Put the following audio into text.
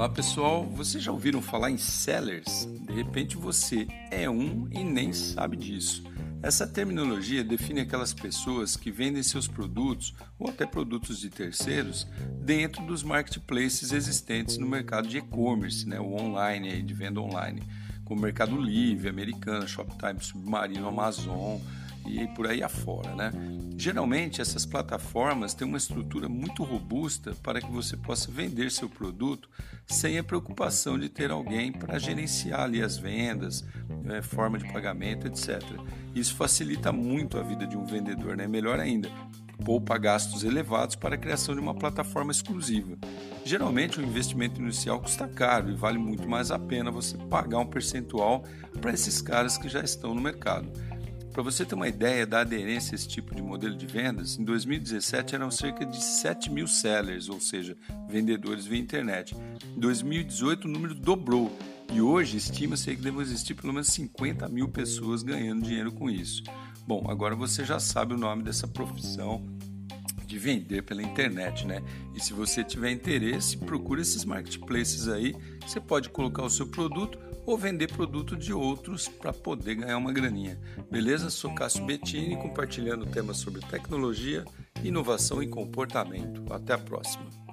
Olá pessoal, vocês já ouviram falar em sellers? De repente você é um e nem sabe disso. Essa terminologia define aquelas pessoas que vendem seus produtos ou até produtos de terceiros dentro dos marketplaces existentes no mercado de e-commerce, né, o online, de venda online, como Mercado Livre, Americana, Shoptime, Submarino, Amazon, e por aí afora. Né? Geralmente, essas plataformas têm uma estrutura muito robusta para que você possa vender seu produto sem a preocupação de ter alguém para gerenciar ali as vendas, né, forma de pagamento, etc. Isso facilita muito a vida de um vendedor, né? melhor ainda, poupa gastos elevados para a criação de uma plataforma exclusiva. Geralmente, o investimento inicial custa caro e vale muito mais a pena você pagar um percentual para esses caras que já estão no mercado. Para você ter uma ideia da aderência a esse tipo de modelo de vendas, em 2017 eram cerca de 7 mil sellers, ou seja, vendedores via internet. Em 2018 o número dobrou e hoje estima-se que devem existir pelo menos 50 mil pessoas ganhando dinheiro com isso. Bom, agora você já sabe o nome dessa profissão de vender pela internet, né? E se você tiver interesse, procure esses marketplaces aí. Você pode colocar o seu produto ou vender produto de outros para poder ganhar uma graninha. Beleza? Sou Cássio Bettini compartilhando temas sobre tecnologia, inovação e comportamento. Até a próxima.